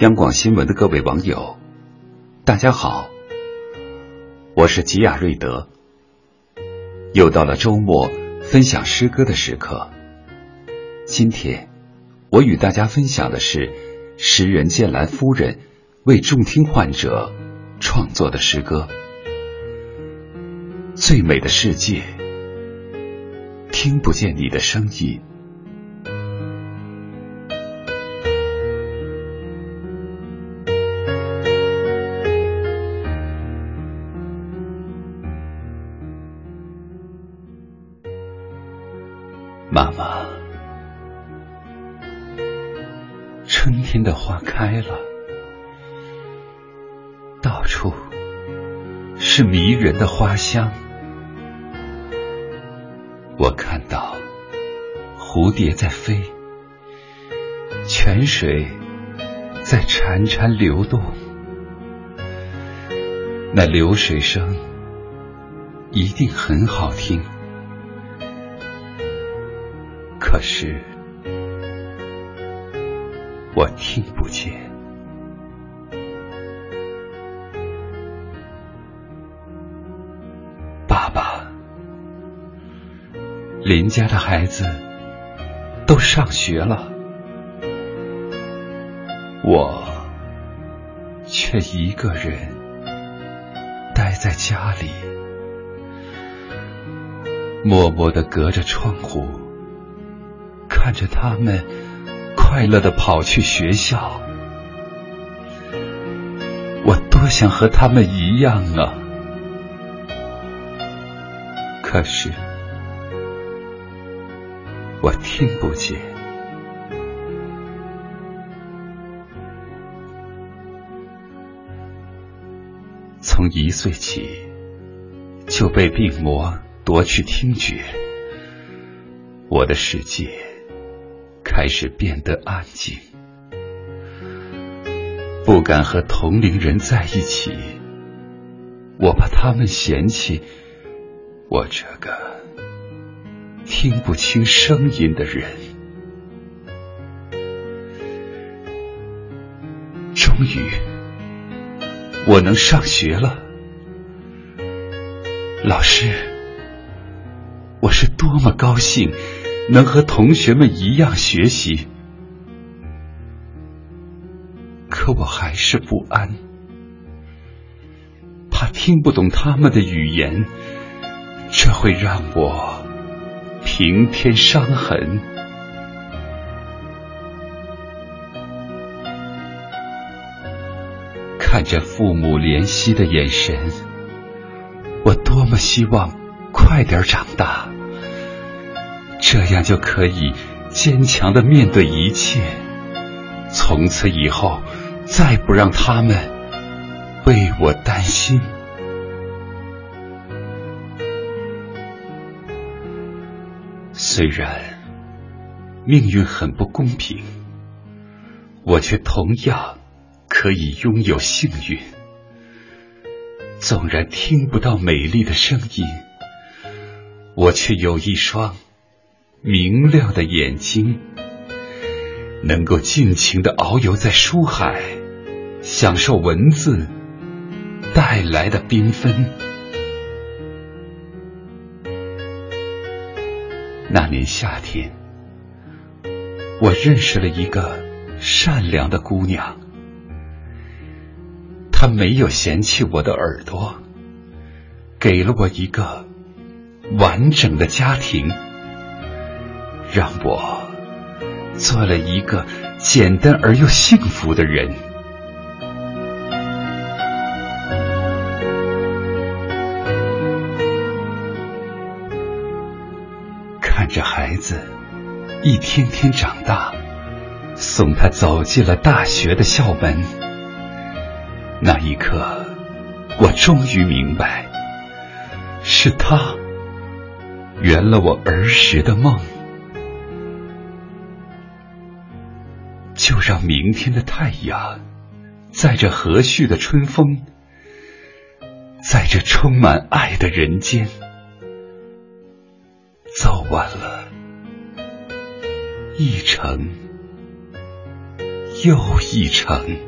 央广新闻的各位网友，大家好，我是吉亚瑞德。又到了周末分享诗歌的时刻。今天我与大家分享的是诗人剑兰夫人为重听患者创作的诗歌《最美的世界》，听不见你的声音。春天的花开了，到处是迷人的花香。我看到蝴蝶在飞，泉水在潺潺流动，那流水声一定很好听。可是，我听不见。爸爸，邻家的孩子都上学了，我却一个人待在家里，默默的隔着窗户。看着他们快乐的跑去学校，我多想和他们一样啊！可是我听不见。从一岁起就被病魔夺去听觉，我的世界。开始变得安静，不敢和同龄人在一起，我怕他们嫌弃我这个听不清声音的人。终于，我能上学了，老师，我是多么高兴！能和同学们一样学习，可我还是不安，怕听不懂他们的语言，这会让我平添伤痕。看着父母怜惜的眼神，我多么希望快点长大。这样就可以坚强的面对一切，从此以后再不让他们为我担心。虽然命运很不公平，我却同样可以拥有幸运。纵然听不到美丽的声音，我却有一双。明亮的眼睛，能够尽情的遨游在书海，享受文字带来的缤纷。那年夏天，我认识了一个善良的姑娘，她没有嫌弃我的耳朵，给了我一个完整的家庭。让我做了一个简单而又幸福的人。看着孩子一天天长大，送他走进了大学的校门，那一刻，我终于明白，是他圆了我儿时的梦。让明天的太阳，在这和煦的春风，在这充满爱的人间，走完了一程又一程。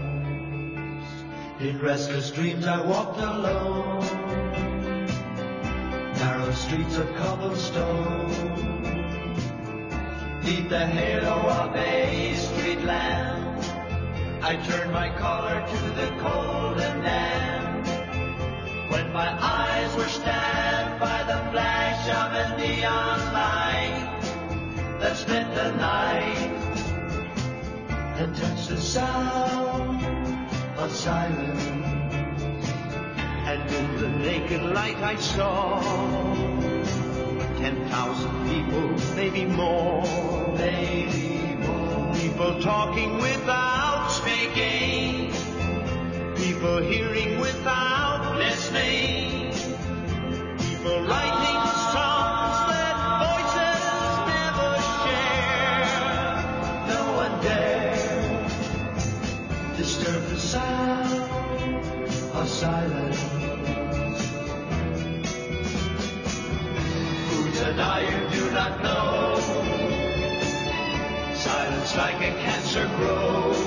In restless dreams I walked alone, narrow streets of cobblestone. Neath the halo of a street lamp, I turned my collar to the cold and damp. When my eyes were stabbed by the flash of a neon light that split the night and touched the sound of silence. And in the naked light I saw ten thousand people, maybe more, maybe more. People talking without speaking, people hearing without listening, Who tonight you do not know? Silence like a cancer grows.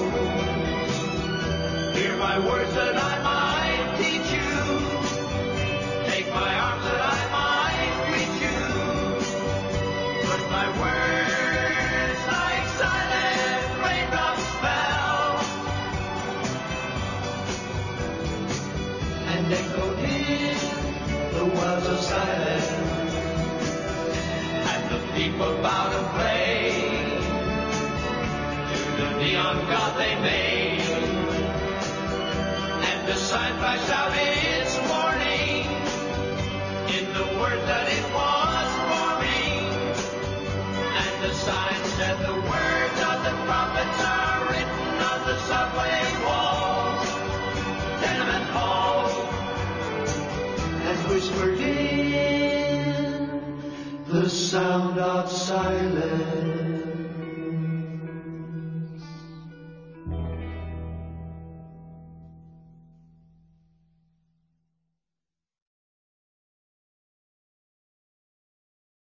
Hear my words that I dream about a play to the neon god they made and the sign by shouting. The sound of silence.